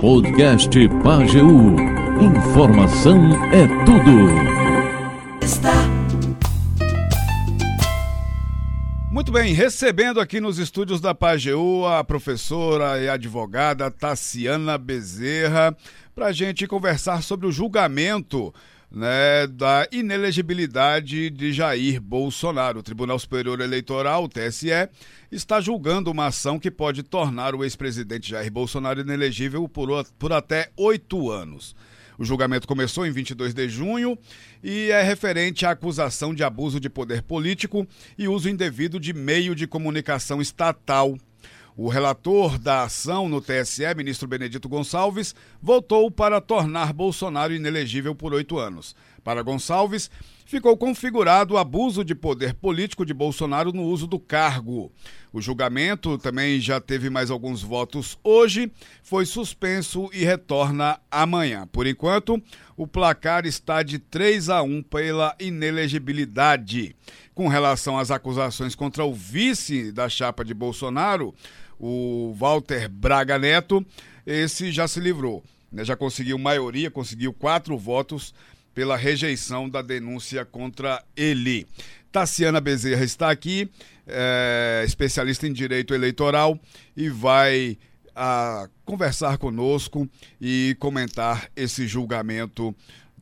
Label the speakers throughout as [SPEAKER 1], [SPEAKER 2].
[SPEAKER 1] Podcast Pageu. Informação é tudo.
[SPEAKER 2] Está.
[SPEAKER 3] Muito bem, recebendo aqui nos estúdios da Pageu a professora e advogada Tassiana Bezerra para a gente conversar sobre o julgamento né, da inelegibilidade de Jair Bolsonaro. O Tribunal Superior Eleitoral, TSE, está julgando uma ação que pode tornar o ex-presidente Jair Bolsonaro inelegível por, por até oito anos. O julgamento começou em 22 de junho e é referente à acusação de abuso de poder político e uso indevido de meio de comunicação estatal. O relator da ação no TSE, ministro Benedito Gonçalves, votou para tornar Bolsonaro inelegível por oito anos. Para Gonçalves, ficou configurado o abuso de poder político de Bolsonaro no uso do cargo. O julgamento também já teve mais alguns votos hoje, foi suspenso e retorna amanhã. Por enquanto, o placar está de 3 a 1 pela inelegibilidade. Com relação às acusações contra o vice da chapa de Bolsonaro, o Walter Braga Neto, esse já se livrou. Né? Já conseguiu maioria, conseguiu quatro votos pela rejeição da denúncia contra ele. Tassiana Bezerra está aqui, é, especialista em direito eleitoral, e vai a, ah, conversar conosco e comentar esse julgamento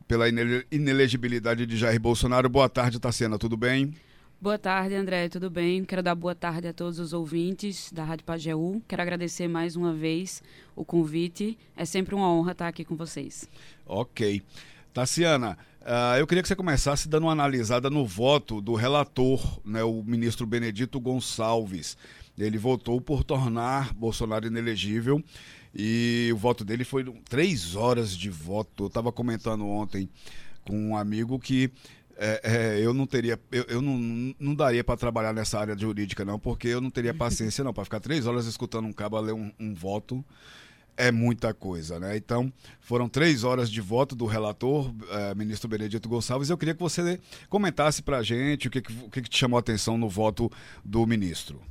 [SPEAKER 3] pela inelegibilidade de Jair Bolsonaro. Boa tarde, Tassiana, tudo bem?
[SPEAKER 4] Boa tarde, André, tudo bem? Quero dar boa tarde a todos os ouvintes da Rádio Pajeú. Quero agradecer mais uma vez o convite. É sempre uma honra estar aqui com vocês.
[SPEAKER 3] Ok. Tassiana, uh, eu queria que você começasse dando uma analisada no voto do relator, né, o ministro Benedito Gonçalves. Ele votou por tornar Bolsonaro inelegível e o voto dele foi três horas de voto. Eu estava comentando ontem com um amigo que é, é, eu não teria, eu, eu não, não daria para trabalhar nessa área jurídica não, porque eu não teria paciência não para ficar três horas escutando um cabo ler um, um, voto é muita coisa, né? Então foram três horas de voto do relator, é, ministro Benedito Gonçalves. Eu queria que você comentasse para a gente o que, o que, te chamou a atenção no voto do ministro.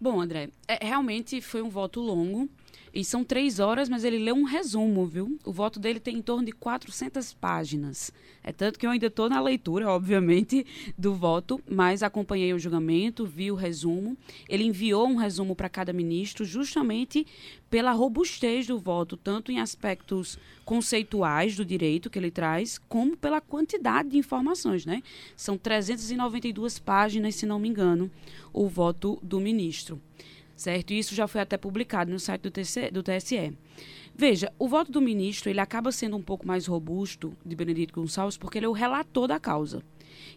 [SPEAKER 4] Bom, André, é, realmente foi um voto longo. E são três horas, mas ele leu um resumo, viu? O voto dele tem em torno de 400 páginas. É tanto que eu ainda estou na leitura, obviamente, do voto, mas acompanhei o julgamento, vi o resumo. Ele enviou um resumo para cada ministro, justamente pela robustez do voto, tanto em aspectos conceituais do direito que ele traz, como pela quantidade de informações, né? São 392 páginas, se não me engano, o voto do ministro certo? E isso já foi até publicado no site do, TC, do TSE. Veja, o voto do ministro ele acaba sendo um pouco mais robusto de Benedito Gonçalves porque ele é o relator da causa.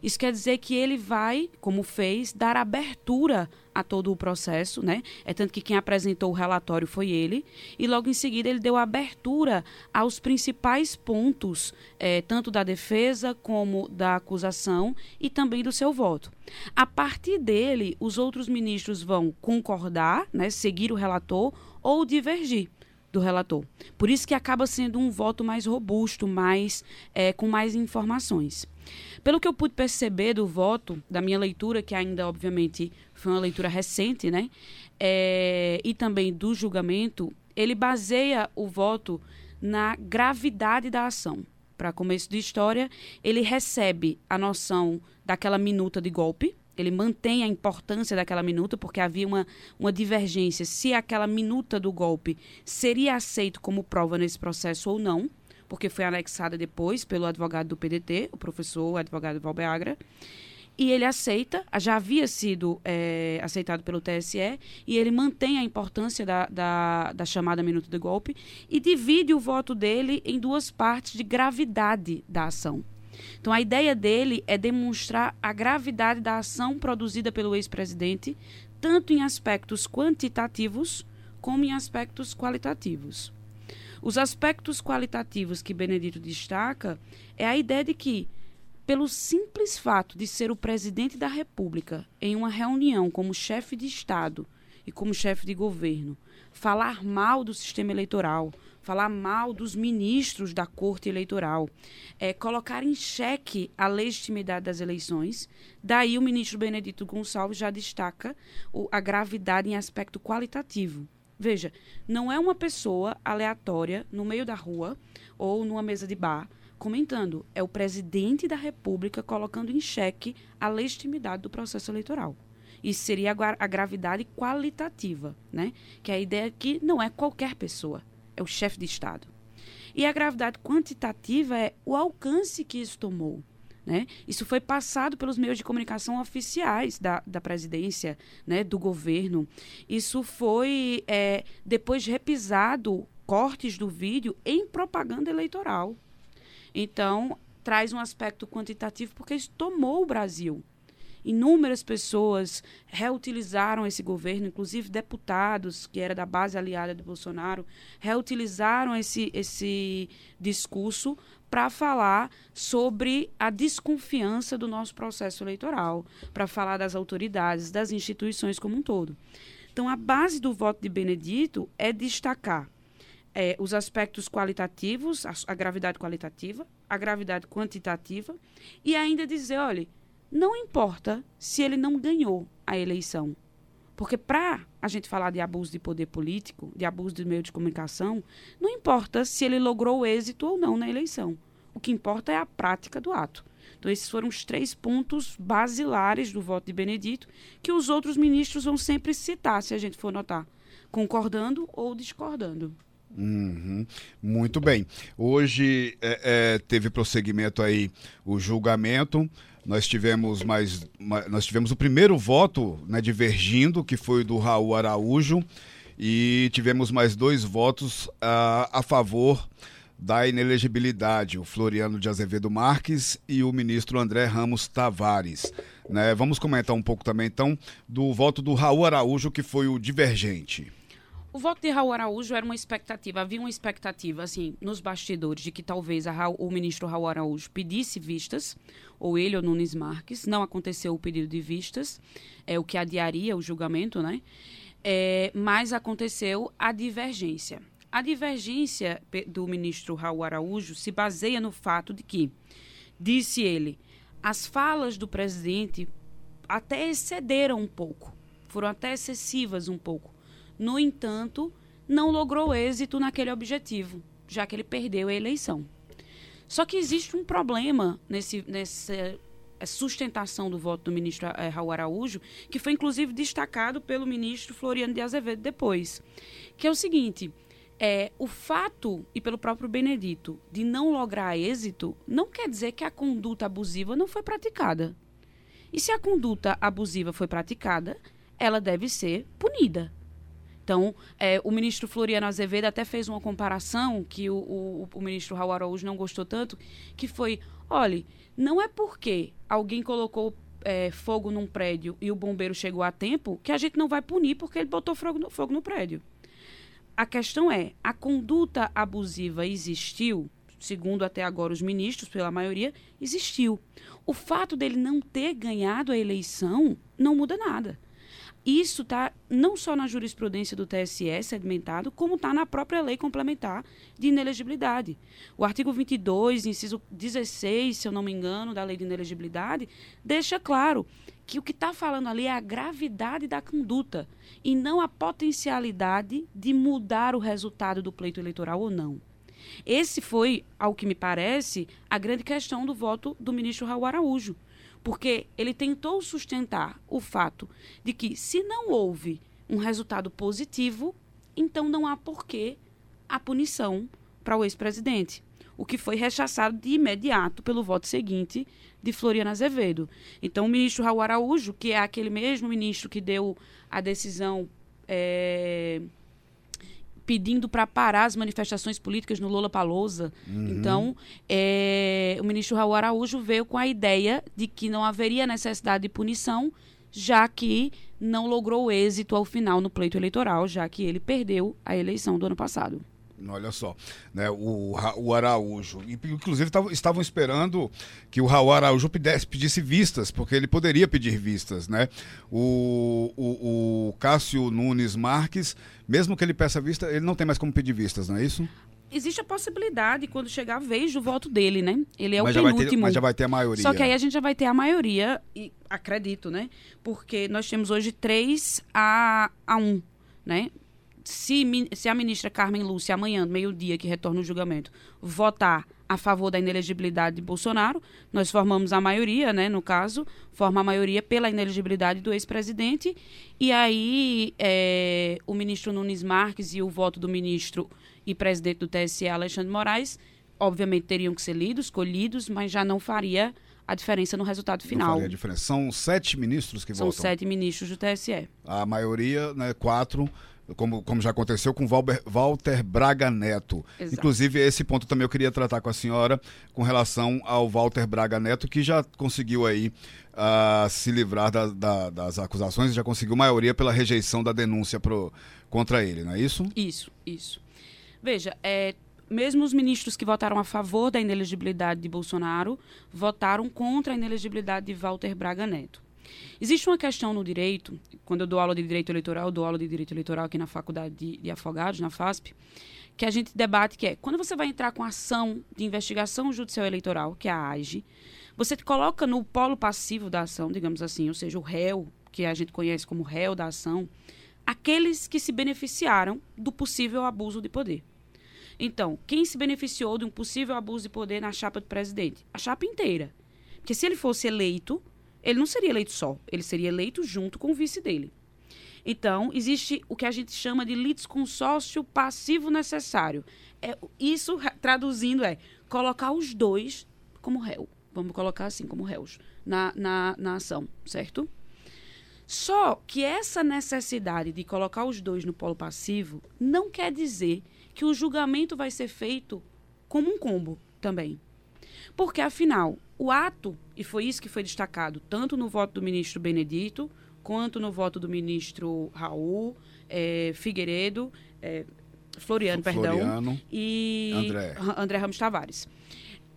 [SPEAKER 4] Isso quer dizer que ele vai, como fez, dar abertura a todo o processo, né? É tanto que quem apresentou o relatório foi ele, e logo em seguida ele deu abertura aos principais pontos, é, tanto da defesa como da acusação e também do seu voto. A partir dele, os outros ministros vão concordar, né, seguir o relator ou divergir do relator. Por isso que acaba sendo um voto mais robusto, mais é, com mais informações. Pelo que eu pude perceber do voto, da minha leitura, que ainda, obviamente, foi uma leitura recente, né? É, e também do julgamento, ele baseia o voto na gravidade da ação. Para começo de história, ele recebe a noção daquela minuta de golpe, ele mantém a importância daquela minuta, porque havia uma, uma divergência se aquela minuta do golpe seria aceito como prova nesse processo ou não porque foi anexada depois pelo advogado do PDT, o professor, o advogado Valbeagra. E ele aceita, já havia sido é, aceitado pelo TSE, e ele mantém a importância da, da, da chamada minuto de golpe e divide o voto dele em duas partes de gravidade da ação. Então, a ideia dele é demonstrar a gravidade da ação produzida pelo ex-presidente, tanto em aspectos quantitativos como em aspectos qualitativos. Os aspectos qualitativos que Benedito destaca é a ideia de que, pelo simples fato de ser o presidente da República em uma reunião como chefe de Estado e como chefe de governo, falar mal do sistema eleitoral, falar mal dos ministros da corte eleitoral, é, colocar em xeque a legitimidade das eleições. Daí o ministro Benedito Gonçalves já destaca o, a gravidade em aspecto qualitativo Veja, não é uma pessoa aleatória no meio da rua ou numa mesa de bar comentando. É o presidente da República colocando em xeque a legitimidade do processo eleitoral. Isso seria a gravidade qualitativa, né? Que é a ideia que não é qualquer pessoa, é o chefe de Estado. E a gravidade quantitativa é o alcance que isso tomou. Né? Isso foi passado pelos meios de comunicação oficiais da, da presidência, né, do governo. Isso foi é, depois repisado cortes do vídeo em propaganda eleitoral. Então, traz um aspecto quantitativo porque isso tomou o Brasil. Inúmeras pessoas reutilizaram esse governo, inclusive deputados, que era da base aliada do Bolsonaro, reutilizaram esse, esse discurso para falar sobre a desconfiança do nosso processo eleitoral, para falar das autoridades, das instituições como um todo. Então, a base do voto de Benedito é destacar é, os aspectos qualitativos, a, a gravidade qualitativa, a gravidade quantitativa, e ainda dizer, olha, não importa se ele não ganhou a eleição. Porque para a gente falar de abuso de poder político, de abuso de meio de comunicação, não importa se ele logrou êxito ou não na eleição. O que importa é a prática do ato. Então, esses foram os três pontos basilares do voto de Benedito, que os outros ministros vão sempre citar, se a gente for notar, concordando ou discordando.
[SPEAKER 3] Uhum. Muito bem. Hoje é, é, teve prosseguimento aí o julgamento. Nós tivemos mais, nós tivemos o primeiro voto né, divergindo, que foi do Raul Araújo, e tivemos mais dois votos a, a favor da inelegibilidade, o Floriano de Azevedo Marques e o ministro André Ramos Tavares. Né? Vamos comentar um pouco também, então, do voto do Raul Araújo, que foi o divergente.
[SPEAKER 4] O voto de Raul Araújo era uma expectativa, havia uma expectativa, assim, nos bastidores, de que talvez Raul, o ministro Raul Araújo pedisse vistas, ou ele ou Nunes Marques. Não aconteceu o pedido de vistas, é o que adiaria o julgamento, né? É, mas aconteceu a divergência. A divergência do ministro Raul Araújo se baseia no fato de que, disse ele, as falas do presidente até excederam um pouco, foram até excessivas um pouco no entanto, não logrou êxito naquele objetivo, já que ele perdeu a eleição. Só que existe um problema nesse, nessa eh, sustentação do voto do ministro é, Raul Araújo, que foi inclusive destacado pelo ministro Floriano de Azevedo depois, que é o seguinte: é, o fato, e pelo próprio Benedito, de não lograr êxito, não quer dizer que a conduta abusiva não foi praticada. E se a conduta abusiva foi praticada, ela deve ser punida. Então, é, o ministro Floriano Azevedo até fez uma comparação que o, o, o ministro Raul Araújo não gostou tanto, que foi, olhe, não é porque alguém colocou é, fogo num prédio e o bombeiro chegou a tempo que a gente não vai punir porque ele botou fogo no, fogo no prédio. A questão é, a conduta abusiva existiu, segundo até agora os ministros, pela maioria, existiu. O fato dele não ter ganhado a eleição não muda nada. Isso está não só na jurisprudência do TSE sedimentado, como está na própria lei complementar de inelegibilidade. O artigo 22, inciso 16, se eu não me engano, da lei de inelegibilidade, deixa claro que o que está falando ali é a gravidade da conduta e não a potencialidade de mudar o resultado do pleito eleitoral ou não. Esse foi, ao que me parece, a grande questão do voto do ministro Raul Araújo porque ele tentou sustentar o fato de que, se não houve um resultado positivo, então não há porquê a punição para o ex-presidente. O que foi rechaçado de imediato pelo voto seguinte de Floriana Azevedo. Então, o ministro Raul Araújo, que é aquele mesmo ministro que deu a decisão é, pedindo para parar as manifestações políticas no Lula Palousa. Uhum. Então, é, o ministro Raul Araújo veio com a ideia de que não haveria necessidade de punição, já que não logrou êxito ao final no pleito eleitoral, já que ele perdeu a eleição do ano passado.
[SPEAKER 3] Olha só, né, o, o Araújo. Inclusive tavam, estavam esperando que o Raul Araújo pedisse, pedisse vistas, porque ele poderia pedir vistas. Né? O, o, o Cássio Nunes Marques, mesmo que ele peça vista, ele não tem mais como pedir vistas, não é isso?
[SPEAKER 4] existe a possibilidade, quando chegar a vez do voto dele, né? Ele é mas o penúltimo.
[SPEAKER 3] Ter, mas já vai ter a maioria.
[SPEAKER 4] Só que aí a gente já vai ter a maioria, e acredito, né? Porque nós temos hoje 3 a, a 1, né? Se, se a ministra Carmen Lúcia, amanhã, meio-dia, que retorna o julgamento, votar a favor da inelegibilidade de Bolsonaro, nós formamos a maioria, né, no caso, forma a maioria pela inelegibilidade do ex-presidente, e aí é, o ministro Nunes Marques e o voto do ministro e presidente do TSE, Alexandre Moraes, obviamente teriam que ser lidos, colhidos, mas já não faria a diferença no resultado final. Não
[SPEAKER 3] faria a diferença. São sete ministros que
[SPEAKER 4] São
[SPEAKER 3] votam?
[SPEAKER 4] São sete ministros do TSE.
[SPEAKER 3] A maioria, né, quatro, como, como já aconteceu com Valber, Walter Braga Neto. Exato. Inclusive, esse ponto também eu queria tratar com a senhora com relação ao Walter Braga Neto, que já conseguiu aí uh, se livrar da, da, das acusações, já conseguiu maioria pela rejeição da denúncia pro, contra ele, não é isso?
[SPEAKER 4] Isso, isso. Veja, é, mesmo os ministros que votaram a favor da inelegibilidade de Bolsonaro votaram contra a inelegibilidade de Walter Braga Neto. Existe uma questão no direito, quando eu dou aula de direito eleitoral, eu dou aula de direito eleitoral aqui na Faculdade de, de Afogados, na FASP, que a gente debate que é, quando você vai entrar com ação de investigação judicial eleitoral, que é a AIGE, você coloca no polo passivo da ação, digamos assim, ou seja, o réu, que a gente conhece como réu da ação, aqueles que se beneficiaram do possível abuso de poder. Então, quem se beneficiou de um possível abuso de poder na chapa do presidente? A chapa inteira. Porque se ele fosse eleito, ele não seria eleito só, ele seria eleito junto com o vice dele. Então, existe o que a gente chama de litisconsórcio passivo necessário. É, isso, traduzindo, é colocar os dois como réu. Vamos colocar assim, como réus, na, na, na ação, certo? Só que essa necessidade de colocar os dois no polo passivo não quer dizer que o julgamento vai ser feito como um combo também. Porque, afinal, o ato, e foi isso que foi destacado, tanto no voto do ministro Benedito, quanto no voto do ministro Raul, é, Figueiredo, é, Floriano, Floriano, perdão, e André, André Ramos Tavares.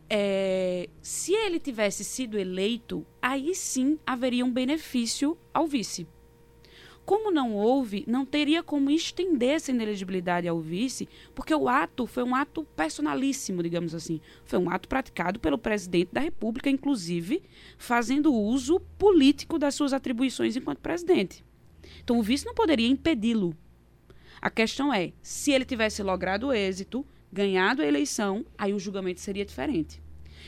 [SPEAKER 4] É, se ele tivesse sido eleito, aí sim haveria um benefício ao vice. Como não houve, não teria como estender essa inelegibilidade ao vice, porque o ato foi um ato personalíssimo, digamos assim. Foi um ato praticado pelo presidente da República, inclusive fazendo uso político das suas atribuições enquanto presidente. Então o vice não poderia impedi-lo. A questão é, se ele tivesse logrado êxito, ganhado a eleição, aí o julgamento seria diferente.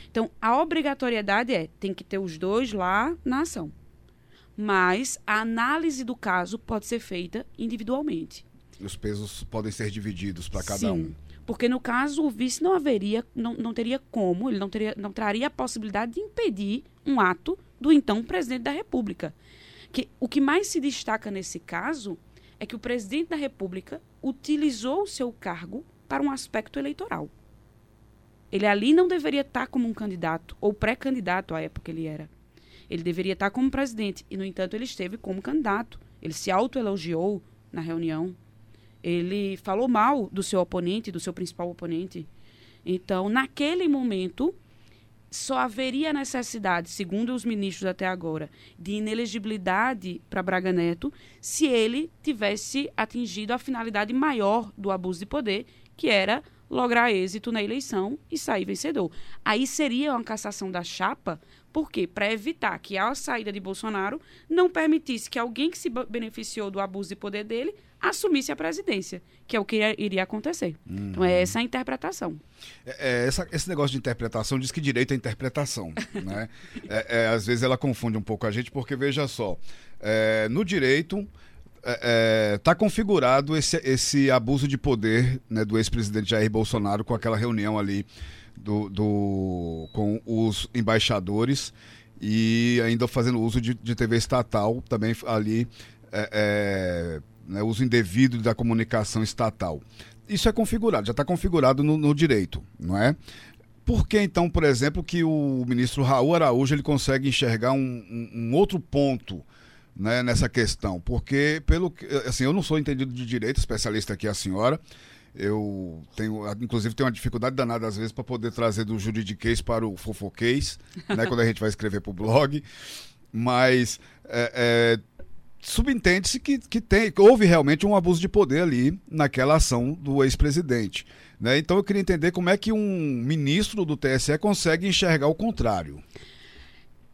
[SPEAKER 4] Então, a obrigatoriedade é, tem que ter os dois lá na ação mas a análise do caso pode ser feita individualmente.
[SPEAKER 3] Os pesos podem ser divididos para cada Sim, um.
[SPEAKER 4] Porque no caso o vice não haveria, não, não teria como, ele não, teria, não traria a possibilidade de impedir um ato do então presidente da República. Que, o que mais se destaca nesse caso é que o presidente da República utilizou o seu cargo para um aspecto eleitoral. Ele ali não deveria estar como um candidato, ou pré-candidato à época ele era. Ele deveria estar como presidente e, no entanto, ele esteve como candidato. Ele se autoelogiou na reunião. Ele falou mal do seu oponente, do seu principal oponente. Então, naquele momento, só haveria necessidade, segundo os ministros até agora, de inelegibilidade para Braga Neto se ele tivesse atingido a finalidade maior do abuso de poder, que era lograr êxito na eleição e sair vencedor. Aí seria uma cassação da chapa por quê? Para evitar que a saída de Bolsonaro não permitisse que alguém que se beneficiou do abuso de poder dele assumisse a presidência, que é o que iria acontecer. Uhum. Então é essa a interpretação.
[SPEAKER 3] É, é, essa, esse negócio de interpretação diz que direito é interpretação. né? É, é, às vezes ela confunde um pouco a gente, porque veja só, é, no direito está é, é, configurado esse, esse abuso de poder né, do ex-presidente Jair Bolsonaro com aquela reunião ali do, do, com os embaixadores e ainda fazendo uso de, de TV estatal, também ali, é, é, né, uso indevido da comunicação estatal. Isso é configurado, já está configurado no, no, direito, não é? Por que então, por exemplo, que o ministro Raul Araújo ele consegue enxergar um, um, um outro ponto né, nessa questão? Porque, pelo assim, eu não sou entendido de direito, especialista aqui é a senhora, eu tenho, inclusive, tenho uma dificuldade danada às vezes para poder trazer do juridiquês para o fofoquês, né, quando a gente vai escrever para o blog. Mas é, é, subentende-se que, que, tem, que houve realmente um abuso de poder ali naquela ação do ex-presidente. Né? Então eu queria entender como é que um ministro do TSE consegue enxergar o contrário.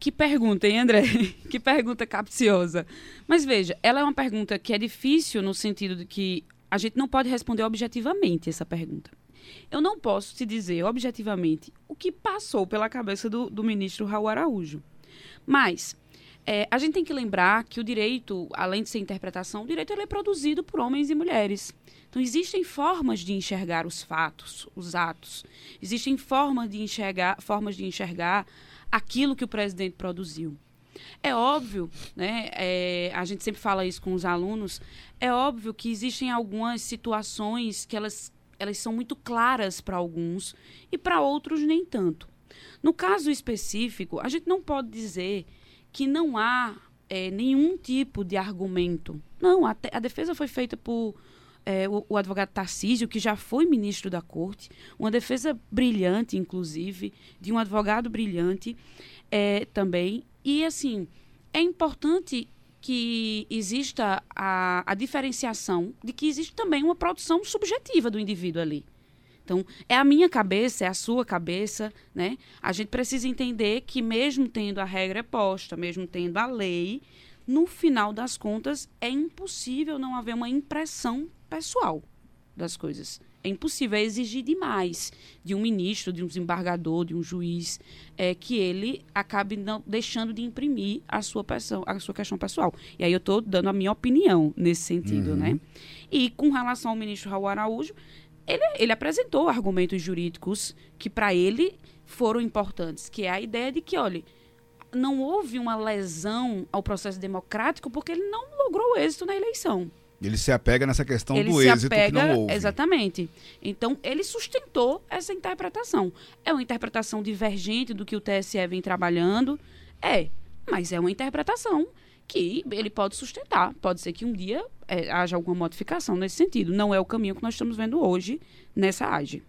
[SPEAKER 4] Que pergunta, hein, André? que pergunta capciosa. Mas veja, ela é uma pergunta que é difícil no sentido de que a gente não pode responder objetivamente essa pergunta. Eu não posso te dizer objetivamente o que passou pela cabeça do, do ministro Raul Araújo. Mas é, a gente tem que lembrar que o direito, além de ser interpretação, o direito é produzido por homens e mulheres. Então, existem formas de enxergar os fatos, os atos. Existem formas de enxergar, formas de enxergar aquilo que o presidente produziu. É óbvio, né? É, a gente sempre fala isso com os alunos. É óbvio que existem algumas situações que elas, elas são muito claras para alguns e para outros nem tanto. No caso específico, a gente não pode dizer que não há é, nenhum tipo de argumento. Não, a, a defesa foi feita por é, o, o, advogado Tarcísio, que já foi ministro da corte, uma defesa brilhante, inclusive, de um advogado brilhante é, também. E, assim, é importante que exista a, a diferenciação de que existe também uma produção subjetiva do indivíduo ali. Então, é a minha cabeça, é a sua cabeça, né? A gente precisa entender que mesmo tendo a regra posta, mesmo tendo a lei, no final das contas é impossível não haver uma impressão pessoal das coisas. É impossível, é exigir demais de um ministro, de um desembargador, de um juiz, é, que ele acabe não deixando de imprimir a sua, pessoa, a sua questão pessoal. E aí eu estou dando a minha opinião nesse sentido, uhum. né? E com relação ao ministro Raul Araújo, ele, ele apresentou argumentos jurídicos que para ele foram importantes, que é a ideia de que, olha, não houve uma lesão ao processo democrático porque ele não logrou êxito na eleição.
[SPEAKER 3] Ele se apega nessa questão ele do êxito apega, que não houve.
[SPEAKER 4] Exatamente. Então, ele sustentou essa interpretação. É uma interpretação divergente do que o TSE vem trabalhando? É, mas é uma interpretação que ele pode sustentar. Pode ser que um dia é, haja alguma modificação nesse sentido. Não é o caminho que nós estamos vendo hoje nessa AGE.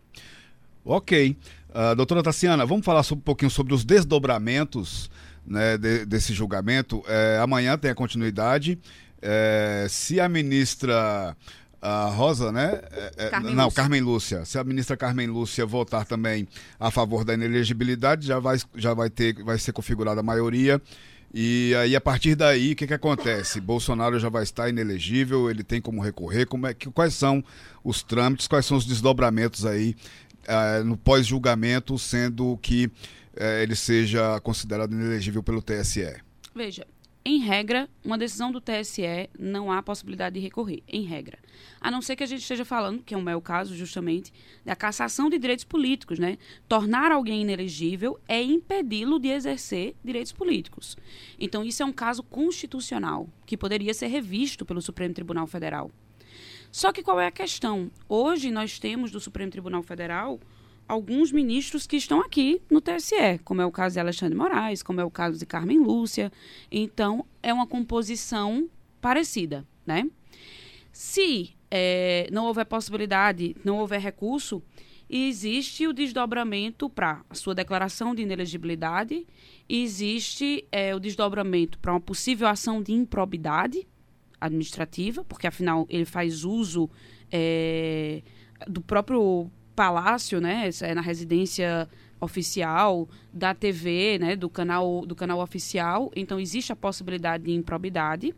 [SPEAKER 3] Ok. Uh, doutora Tassiana, vamos falar um pouquinho sobre os desdobramentos né, de, desse julgamento. É, amanhã tem a continuidade. É, se a ministra a Rosa, né? É, é Carmen não, Lúcia. Carmen Lúcia. Se a ministra Carmen Lúcia votar também a favor da inelegibilidade, já vai, já vai ter, vai ser configurada a maioria e aí, a partir daí, o que, que acontece? Bolsonaro já vai estar inelegível, ele tem como recorrer, como é, que, quais são os trâmites, quais são os desdobramentos aí uh, no pós-julgamento, sendo que uh, ele seja considerado inelegível pelo TSE?
[SPEAKER 4] Veja, em regra, uma decisão do TSE não há possibilidade de recorrer, em regra. A não ser que a gente esteja falando, que é o meu caso, justamente, da cassação de direitos políticos, né? Tornar alguém inelegível é impedi-lo de exercer direitos políticos. Então, isso é um caso constitucional, que poderia ser revisto pelo Supremo Tribunal Federal. Só que qual é a questão? Hoje nós temos do Supremo Tribunal Federal alguns ministros que estão aqui no TSE, como é o caso de Alexandre Moraes, como é o caso de Carmen Lúcia. Então, é uma composição parecida, né? Se é, não houver possibilidade, não houver recurso, existe o desdobramento para a sua declaração de inelegibilidade, existe é, o desdobramento para uma possível ação de improbidade administrativa, porque afinal ele faz uso é, do próprio palácio, né, é na residência oficial da TV, né, do canal do canal oficial. Então existe a possibilidade de improbidade,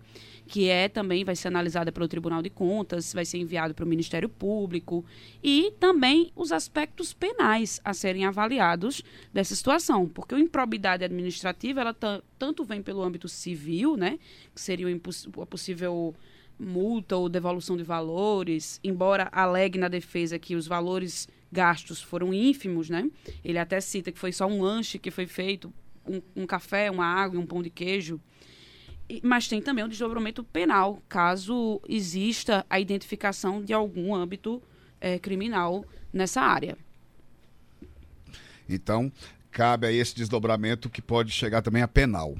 [SPEAKER 4] que é também vai ser analisada pelo Tribunal de Contas, vai ser enviado para o Ministério Público. E também os aspectos penais a serem avaliados dessa situação, porque a improbidade administrativa ela tanto vem pelo âmbito civil, né, que seria o possível multa ou devolução de valores, embora alegue na defesa que os valores gastos foram ínfimos, né? Ele até cita que foi só um lanche que foi feito, um, um café, uma água um pão de queijo. E, mas tem também o desdobramento penal, caso exista a identificação de algum âmbito é, criminal nessa área.
[SPEAKER 3] Então, cabe a esse desdobramento que pode chegar também a penal.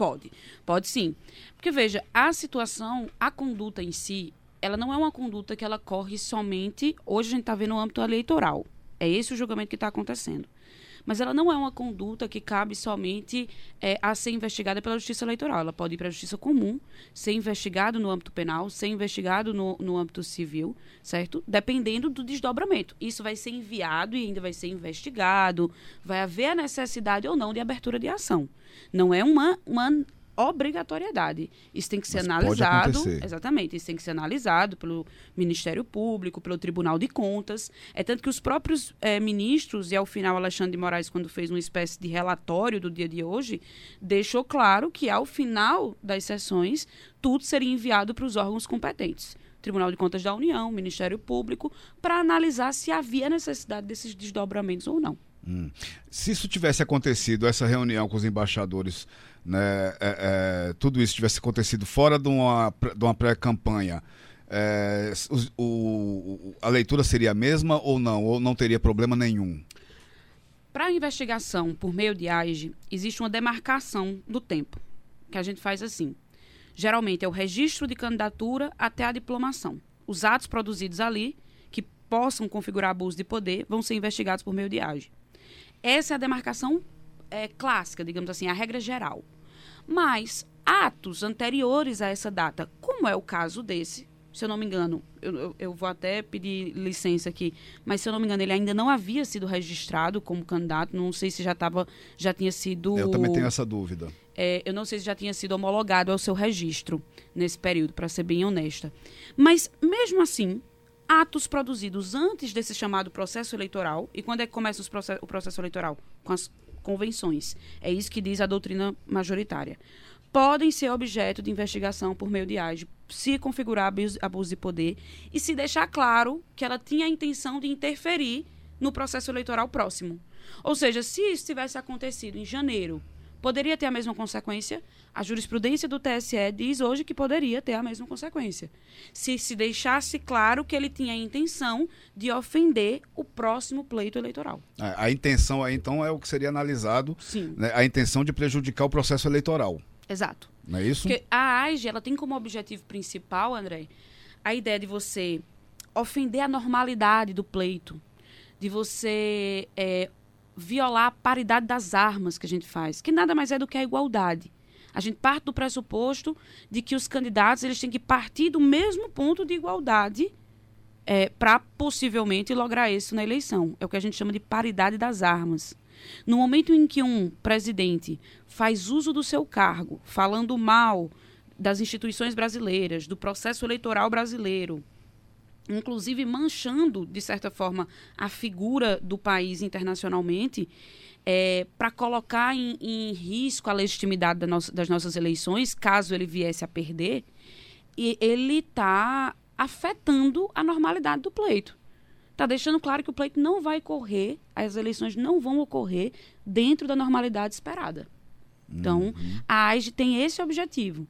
[SPEAKER 4] Pode, pode sim. Porque veja, a situação, a conduta em si, ela não é uma conduta que ela corre somente, hoje a gente está vendo no âmbito eleitoral. É esse o julgamento que está acontecendo. Mas ela não é uma conduta que cabe somente é, a ser investigada pela justiça eleitoral. Ela pode ir para a justiça comum, ser investigado no âmbito penal, ser investigado no, no âmbito civil, certo? Dependendo do desdobramento. Isso vai ser enviado e ainda vai ser investigado. Vai haver a necessidade ou não de abertura de ação. Não é uma, uma obrigatoriedade. Isso tem que ser
[SPEAKER 3] Mas
[SPEAKER 4] analisado. Exatamente, isso tem que ser analisado pelo Ministério Público, pelo Tribunal de Contas. É tanto que os próprios eh, ministros, e ao final Alexandre de Moraes, quando fez uma espécie de relatório do dia de hoje, deixou claro que ao final das sessões, tudo seria enviado para os órgãos competentes. Tribunal de Contas da União, Ministério Público, para analisar se havia necessidade desses desdobramentos ou não.
[SPEAKER 3] Se isso tivesse acontecido, essa reunião com os embaixadores, né, é, é, tudo isso tivesse acontecido fora de uma, de uma pré-campanha, é, o- o- a leitura seria a mesma ou não? Ou não teria problema nenhum?
[SPEAKER 4] Para a investigação por meio de AIGE, existe uma demarcação do tempo, que a gente faz assim. Geralmente é o registro de candidatura até a diplomação. Os atos produzidos ali, que possam configurar abuso de poder, vão ser investigados por meio de AIGE. Essa é a demarcação é, clássica, digamos assim, a regra geral. Mas atos anteriores a essa data, como é o caso desse, se eu não me engano, eu, eu- eu vou até pedir licença aqui, mas se eu não me engano, ele ainda não havia sido registrado como candidato, não sei se já estava, já tinha sido.
[SPEAKER 3] Eu também tenho essa dúvida.
[SPEAKER 4] É, eu não sei se já tinha sido homologado ao seu registro nesse período, para ser bem honesta. Mas, mesmo assim, atos produzidos antes desse chamado processo eleitoral, e quando é que começa proce- o processo eleitoral? Com as convenções. É isso que diz a doutrina majoritária. Podem ser objeto de investigação por meio de AGE, se configurar abuso, abuso de poder e se deixar claro que ela tinha a intenção de interferir no processo eleitoral próximo. Ou seja, se isso tivesse acontecido em janeiro, poderia ter a mesma consequência? A jurisprudência do TSE diz hoje que poderia ter a mesma consequência. Se se deixasse claro que ele tinha a intenção de ofender o próximo pleito eleitoral.
[SPEAKER 3] A, a intenção aí, então, é o que seria analisado,
[SPEAKER 4] Sim,
[SPEAKER 3] né, a intenção de prejudicar o processo eleitoral.
[SPEAKER 4] exato.
[SPEAKER 3] Não é isso?
[SPEAKER 4] Porque a AIGE, ela tem como objetivo principal, André, a ideia de você ofender a normalidade do pleito, de você é, violar a paridade das armas que a gente faz, que nada mais é do que a igualdade. A gente parte do pressuposto de que os candidatos eles têm que partir do mesmo ponto de igualdade para possivelmente lograr isso na eleição. É o que a gente chama de paridade das armas. No momento em que um presidente faz uso do seu cargo, falando mal das instituições brasileiras, do processo eleitoral brasileiro, inclusive manchando, de certa forma, a figura do país internacionalmente, para colocar em, em risco a legitimidade da nossa- das nossas eleições, caso ele viesse a perder, e ele está afetando a normalidade do pleito. Está deixando claro que o pleito não vai correr, as eleições não vão ocorrer dentro da normalidade esperada. Então, a AIGE tem esse objetivo.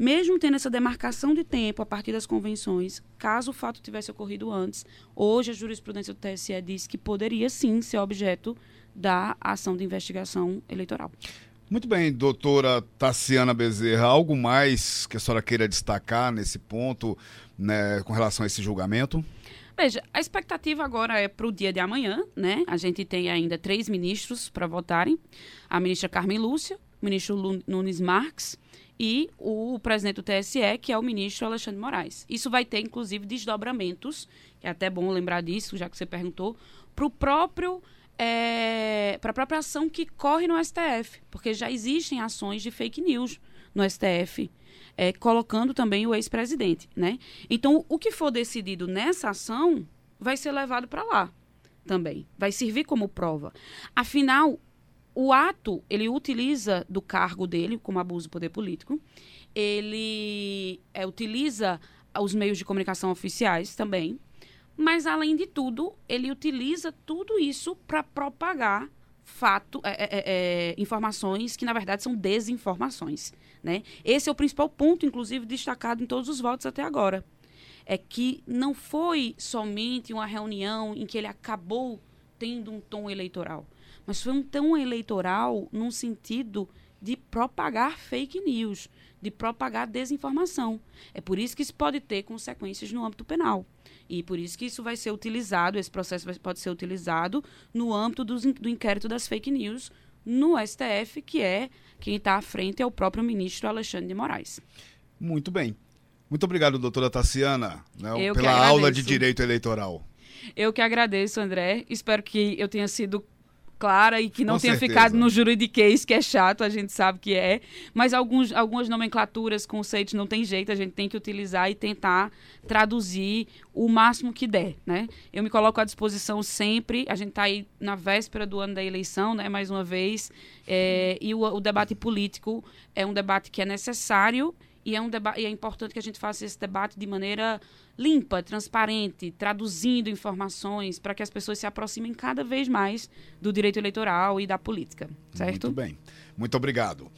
[SPEAKER 4] Mesmo tendo essa demarcação de tempo a partir das convenções, caso o fato tivesse ocorrido antes, hoje a jurisprudência do TSE diz que poderia sim ser objeto da ação de investigação eleitoral.
[SPEAKER 3] Muito bem, doutora Tassiana Bezerra, algo mais que a senhora queira destacar nesse ponto, né, com relação a esse julgamento?
[SPEAKER 4] Veja, a expectativa agora é para o dia de amanhã, né? A gente tem ainda três ministros para votarem: a ministra Carmen Lúcia, o ministro Nunes Marques e o presidente do TSE, que é o ministro Alexandre Moraes. Isso vai ter, inclusive, desdobramentos, é até bom lembrar disso, já que você perguntou, para o próprio. para a própria ação que corre no STF, porque já existem ações de fake news no STF, é, colocando também o ex-presidente, né? Então, o que for decidido nessa ação vai ser levado para lá também, vai servir como prova. Afinal, o ato ele utiliza do cargo dele como abuso de poder político, ele é, utiliza os meios de comunicação oficiais também, mas além de tudo ele utiliza tudo isso para propagar fato, é, é, é, informações que na verdade são desinformações, né? Esse é o principal ponto, inclusive destacado em todos os votos até agora, é que não foi somente uma reunião em que ele acabou tendo um tom eleitoral, mas foi um tom eleitoral num sentido de propagar fake news, de propagar desinformação. É por isso que isso pode ter consequências no âmbito penal. E por isso que isso vai ser utilizado, esse processo vai, pode ser utilizado no âmbito dos do inquérito das fake news no STF, que é quem está à frente é o próprio ministro Alexandre de Moraes.
[SPEAKER 3] Muito bem. Muito obrigado, doutora Tassiana, né, pela aula de direito eleitoral.
[SPEAKER 4] Eu que agradeço, André. Espero que eu tenha sido clara e que não
[SPEAKER 3] Com
[SPEAKER 4] tenha
[SPEAKER 3] certeza.
[SPEAKER 4] ficado no juridiquês, que é chato, a gente sabe que é. Mas alguns, algumas nomenclaturas, conceitos, não tem jeito, a gente tem que utilizar e tentar traduzir o máximo que der, né? Eu me coloco à disposição sempre, a gente está aí na véspera do ano da eleição, né, mais uma vez, é, e o, o debate político é um debate que é necessário e é, um e é importante que a gente faça esse debate de maneira limpa, transparente, traduzindo informações para que as pessoas se aproximem cada vez mais do direito eleitoral e da política, certo?
[SPEAKER 3] Muito bem. Muito obrigado.